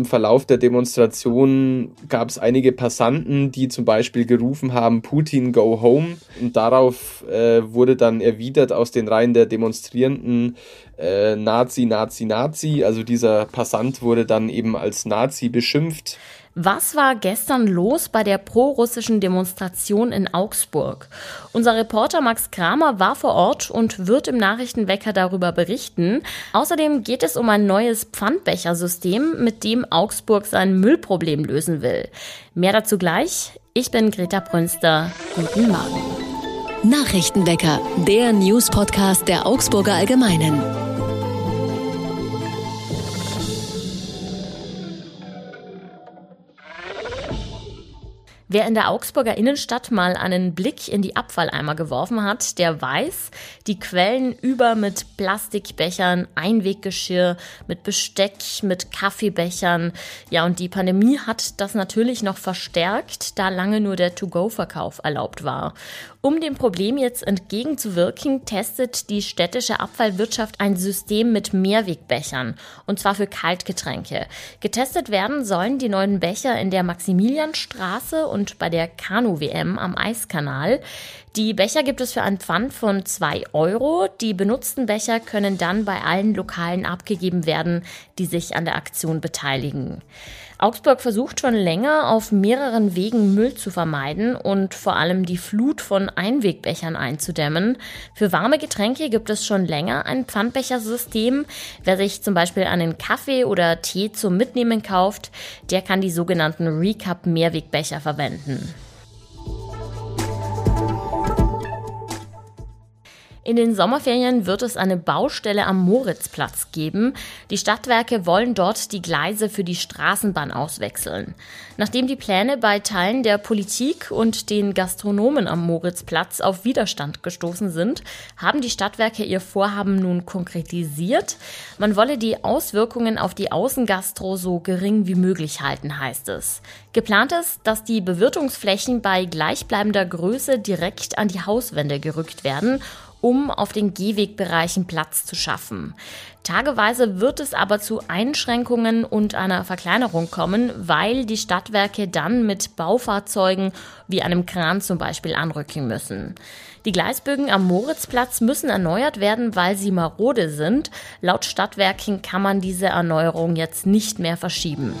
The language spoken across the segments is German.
im Verlauf der Demonstration gab es einige Passanten, die zum Beispiel gerufen haben, Putin go home. Und darauf äh, wurde dann erwidert aus den Reihen der Demonstrierenden äh, Nazi, Nazi, Nazi. Also dieser Passant wurde dann eben als Nazi beschimpft. Was war gestern los bei der prorussischen Demonstration in Augsburg? Unser Reporter Max Kramer war vor Ort und wird im Nachrichtenwecker darüber berichten. Außerdem geht es um ein neues Pfandbechersystem, mit dem Augsburg sein Müllproblem lösen will. Mehr dazu gleich. Ich bin Greta Brünster. Guten Morgen. Nachrichtenwecker, der News-Podcast der Augsburger Allgemeinen. Wer in der Augsburger Innenstadt mal einen Blick in die Abfalleimer geworfen hat, der weiß, die quellen über mit Plastikbechern, Einweggeschirr, mit Besteck, mit Kaffeebechern. Ja, und die Pandemie hat das natürlich noch verstärkt, da lange nur der To-Go-Verkauf erlaubt war. Um dem Problem jetzt entgegenzuwirken, testet die städtische Abfallwirtschaft ein System mit Mehrwegbechern, und zwar für Kaltgetränke. Getestet werden sollen die neuen Becher in der Maximilianstraße und bei der Kanu-WM am Eiskanal. Die Becher gibt es für einen Pfand von zwei Euro. Die benutzten Becher können dann bei allen Lokalen abgegeben werden, die sich an der Aktion beteiligen. Augsburg versucht schon länger auf mehreren Wegen Müll zu vermeiden und vor allem die Flut von Einwegbechern einzudämmen. Für warme Getränke gibt es schon länger ein Pfandbechersystem. Wer sich zum Beispiel einen Kaffee oder Tee zum Mitnehmen kauft, der kann die sogenannten Recap Mehrwegbecher verwenden. In den Sommerferien wird es eine Baustelle am Moritzplatz geben. Die Stadtwerke wollen dort die Gleise für die Straßenbahn auswechseln. Nachdem die Pläne bei Teilen der Politik und den Gastronomen am Moritzplatz auf Widerstand gestoßen sind, haben die Stadtwerke ihr Vorhaben nun konkretisiert. Man wolle die Auswirkungen auf die Außengastro so gering wie möglich halten, heißt es. Geplant ist, dass die Bewirtungsflächen bei gleichbleibender Größe direkt an die Hauswände gerückt werden um auf den Gehwegbereichen Platz zu schaffen. Tageweise wird es aber zu Einschränkungen und einer Verkleinerung kommen, weil die Stadtwerke dann mit Baufahrzeugen wie einem Kran zum Beispiel anrücken müssen. Die Gleisbögen am Moritzplatz müssen erneuert werden, weil sie marode sind. Laut Stadtwerken kann man diese Erneuerung jetzt nicht mehr verschieben.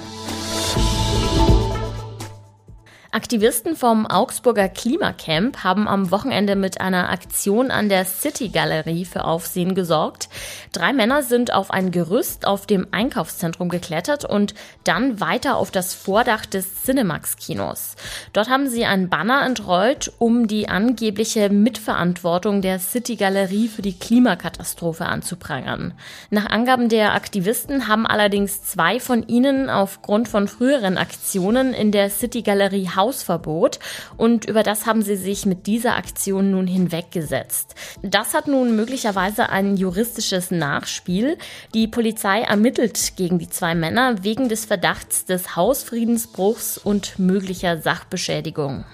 Aktivisten vom Augsburger Klimacamp haben am Wochenende mit einer Aktion an der City Galerie für Aufsehen gesorgt. Drei Männer sind auf ein Gerüst auf dem Einkaufszentrum geklettert und dann weiter auf das Vordach des Cinemax Kinos. Dort haben sie ein Banner entrollt, um die angebliche Mitverantwortung der City Galerie für die Klimakatastrophe anzuprangern. Nach Angaben der Aktivisten haben allerdings zwei von ihnen aufgrund von früheren Aktionen in der City Galerie Hausverbot und über das haben sie sich mit dieser Aktion nun hinweggesetzt. Das hat nun möglicherweise ein juristisches Nachspiel. Die Polizei ermittelt gegen die zwei Männer wegen des Verdachts des Hausfriedensbruchs und möglicher Sachbeschädigung.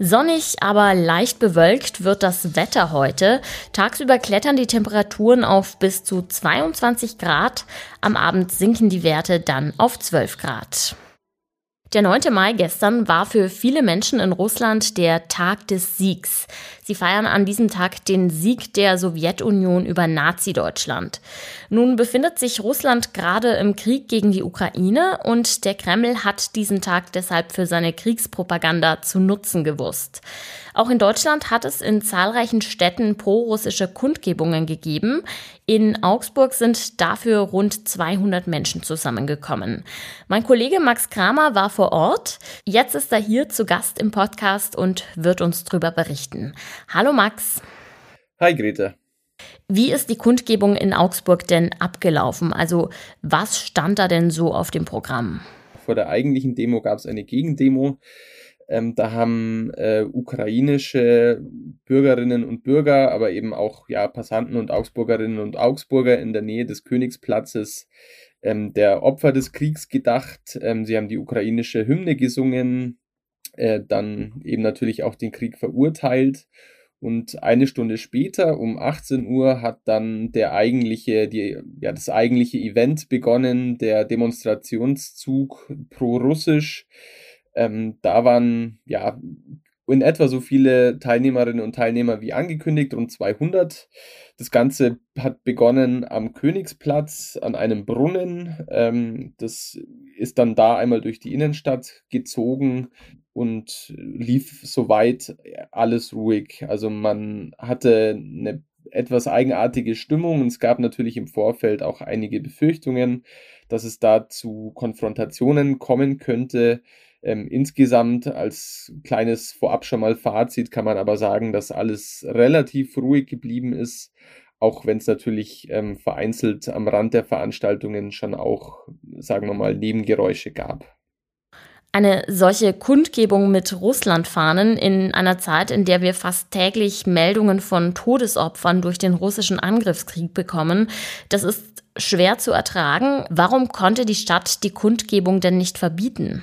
Sonnig, aber leicht bewölkt wird das Wetter heute. Tagsüber klettern die Temperaturen auf bis zu 22 Grad. Am Abend sinken die Werte dann auf 12 Grad. Der 9. Mai gestern war für viele Menschen in Russland der Tag des Siegs. Sie feiern an diesem Tag den Sieg der Sowjetunion über Nazi-Deutschland. Nun befindet sich Russland gerade im Krieg gegen die Ukraine und der Kreml hat diesen Tag deshalb für seine Kriegspropaganda zu nutzen gewusst. Auch in Deutschland hat es in zahlreichen Städten pro-russische Kundgebungen gegeben. In Augsburg sind dafür rund 200 Menschen zusammengekommen. Mein Kollege Max Kramer war vor Ort. Jetzt ist er hier zu Gast im Podcast und wird uns darüber berichten. Hallo Max. Hi Greta. Wie ist die Kundgebung in Augsburg denn abgelaufen? Also was stand da denn so auf dem Programm? Vor der eigentlichen Demo gab es eine Gegendemo. Ähm, da haben äh, ukrainische Bürgerinnen und Bürger, aber eben auch ja, Passanten und Augsburgerinnen und Augsburger in der Nähe des Königsplatzes ähm, der Opfer des Kriegs gedacht. Ähm, sie haben die ukrainische Hymne gesungen, äh, dann eben natürlich auch den Krieg verurteilt und eine Stunde später um 18 Uhr hat dann der eigentliche, die, ja, das eigentliche Event begonnen, der Demonstrationszug pro-russisch. Ähm, da waren ja in etwa so viele Teilnehmerinnen und Teilnehmer wie angekündigt, rund 200. Das Ganze hat begonnen am Königsplatz an einem Brunnen. Ähm, das ist dann da einmal durch die Innenstadt gezogen und lief soweit alles ruhig. Also man hatte eine etwas eigenartige Stimmung und es gab natürlich im Vorfeld auch einige Befürchtungen, dass es da zu Konfrontationen kommen könnte. Ähm, insgesamt als kleines vorab schon mal Fazit kann man aber sagen, dass alles relativ ruhig geblieben ist, auch wenn es natürlich ähm, vereinzelt am Rand der Veranstaltungen schon auch, sagen wir mal, Nebengeräusche gab. Eine solche Kundgebung mit Russlandfahnen in einer Zeit, in der wir fast täglich Meldungen von Todesopfern durch den russischen Angriffskrieg bekommen, das ist schwer zu ertragen. Warum konnte die Stadt die Kundgebung denn nicht verbieten?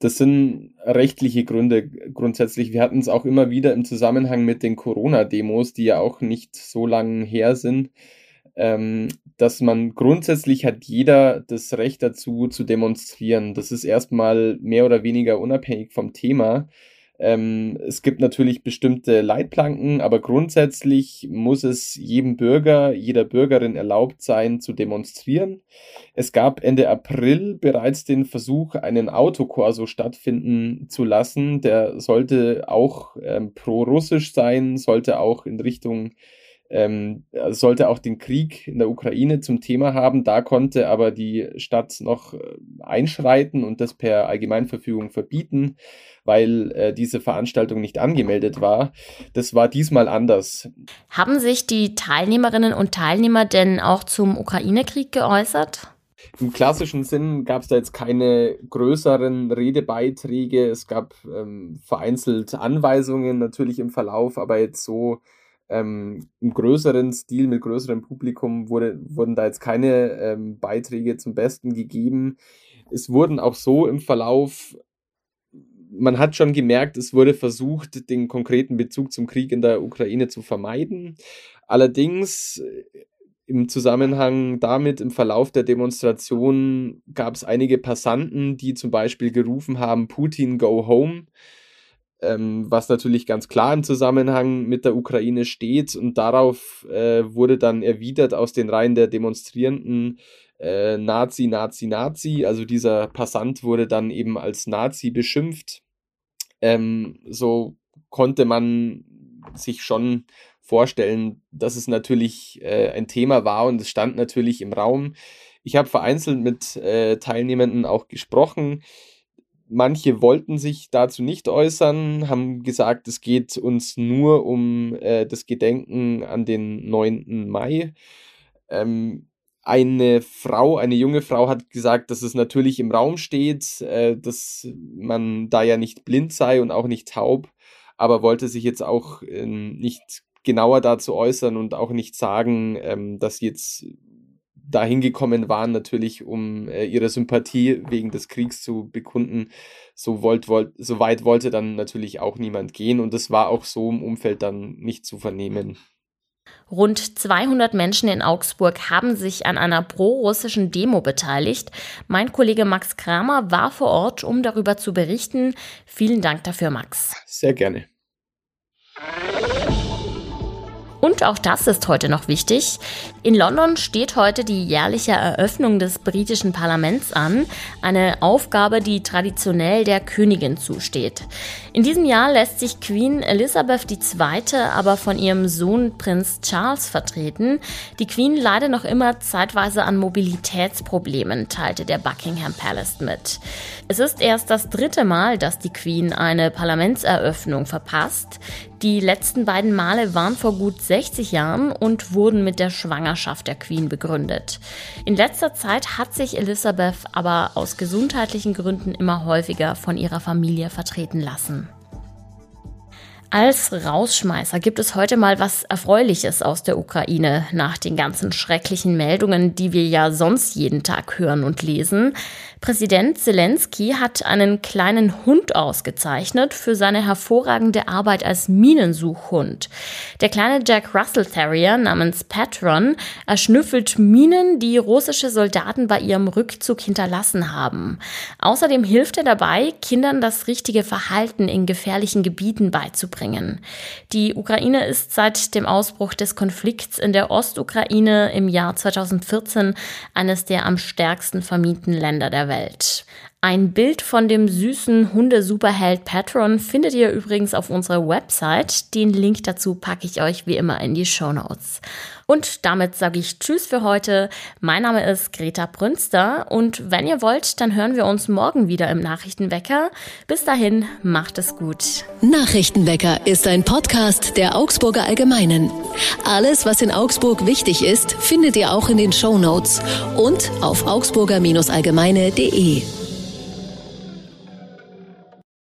Das sind rechtliche Gründe grundsätzlich. Wir hatten es auch immer wieder im Zusammenhang mit den Corona-Demos, die ja auch nicht so lange her sind, ähm, dass man grundsätzlich hat jeder das Recht dazu zu demonstrieren. Das ist erstmal mehr oder weniger unabhängig vom Thema. Ähm, es gibt natürlich bestimmte Leitplanken, aber grundsätzlich muss es jedem Bürger, jeder Bürgerin erlaubt sein, zu demonstrieren. Es gab Ende April bereits den Versuch, einen Autokorso stattfinden zu lassen. Der sollte auch ähm, pro-russisch sein, sollte auch in Richtung ähm, sollte auch den Krieg in der Ukraine zum Thema haben. Da konnte aber die Stadt noch äh, einschreiten und das per Allgemeinverfügung verbieten, weil äh, diese Veranstaltung nicht angemeldet war. Das war diesmal anders. Haben sich die Teilnehmerinnen und Teilnehmer denn auch zum Ukraine-Krieg geäußert? Im klassischen Sinn gab es da jetzt keine größeren Redebeiträge. Es gab ähm, vereinzelt Anweisungen natürlich im Verlauf, aber jetzt so ähm, im größeren Stil, mit größerem Publikum wurde, wurden da jetzt keine ähm, Beiträge zum Besten gegeben. Es wurden auch so im Verlauf, man hat schon gemerkt, es wurde versucht, den konkreten Bezug zum Krieg in der Ukraine zu vermeiden. Allerdings äh, im Zusammenhang damit, im Verlauf der Demonstration, gab es einige Passanten, die zum Beispiel gerufen haben, Putin, go home ähm, was natürlich ganz klar im Zusammenhang mit der Ukraine steht. Und darauf äh, wurde dann erwidert aus den Reihen der Demonstrierenden äh, Nazi, Nazi, Nazi. Also dieser Passant wurde dann eben als Nazi beschimpft. Ähm, so konnte man sich schon vorstellen, dass es natürlich äh, ein Thema war und es stand natürlich im Raum. Ich habe vereinzelt mit äh, Teilnehmenden auch gesprochen. Manche wollten sich dazu nicht äußern, haben gesagt, es geht uns nur um äh, das Gedenken an den 9. Mai. Ähm, eine Frau, eine junge Frau hat gesagt, dass es natürlich im Raum steht, äh, dass man da ja nicht blind sei und auch nicht taub, aber wollte sich jetzt auch äh, nicht genauer dazu äußern und auch nicht sagen, ähm, dass jetzt dahin gekommen waren, natürlich um äh, ihre Sympathie wegen des Kriegs zu bekunden. So, wollt, wollt, so weit wollte dann natürlich auch niemand gehen und das war auch so im Umfeld dann nicht zu vernehmen. Rund 200 Menschen in Augsburg haben sich an einer pro-russischen Demo beteiligt. Mein Kollege Max Kramer war vor Ort, um darüber zu berichten. Vielen Dank dafür, Max. Sehr gerne. Und auch das ist heute noch wichtig. In London steht heute die jährliche Eröffnung des britischen Parlaments an, eine Aufgabe, die traditionell der Königin zusteht. In diesem Jahr lässt sich Queen Elizabeth II. aber von ihrem Sohn Prinz Charles vertreten. Die Queen leidet noch immer zeitweise an Mobilitätsproblemen, teilte der Buckingham Palace mit. Es ist erst das dritte Mal, dass die Queen eine Parlamentseröffnung verpasst. Die letzten beiden Male waren vor gut 60 Jahren und wurden mit der Schwangerschaft der Queen begründet. In letzter Zeit hat sich Elizabeth aber aus gesundheitlichen Gründen immer häufiger von ihrer Familie vertreten lassen. Als Rausschmeißer gibt es heute mal was Erfreuliches aus der Ukraine nach den ganzen schrecklichen Meldungen, die wir ja sonst jeden Tag hören und lesen. Präsident Zelensky hat einen kleinen Hund ausgezeichnet für seine hervorragende Arbeit als Minensuchhund. Der kleine Jack Russell Terrier namens Patron erschnüffelt Minen, die russische Soldaten bei ihrem Rückzug hinterlassen haben. Außerdem hilft er dabei, Kindern das richtige Verhalten in gefährlichen Gebieten beizubringen. Die Ukraine ist seit dem Ausbruch des Konflikts in der Ostukraine im Jahr 2014 eines der am stärksten vermieten Länder der Welt. Ein Bild von dem süßen Hundesuperheld Patron findet ihr übrigens auf unserer Website. Den Link dazu packe ich euch wie immer in die Show Notes. Und damit sage ich Tschüss für heute. Mein Name ist Greta Brünster und wenn ihr wollt, dann hören wir uns morgen wieder im Nachrichtenwecker. Bis dahin, macht es gut. Nachrichtenwecker ist ein Podcast der Augsburger Allgemeinen. Alles, was in Augsburg wichtig ist, findet ihr auch in den Show Notes und auf augsburger-allgemeine.de.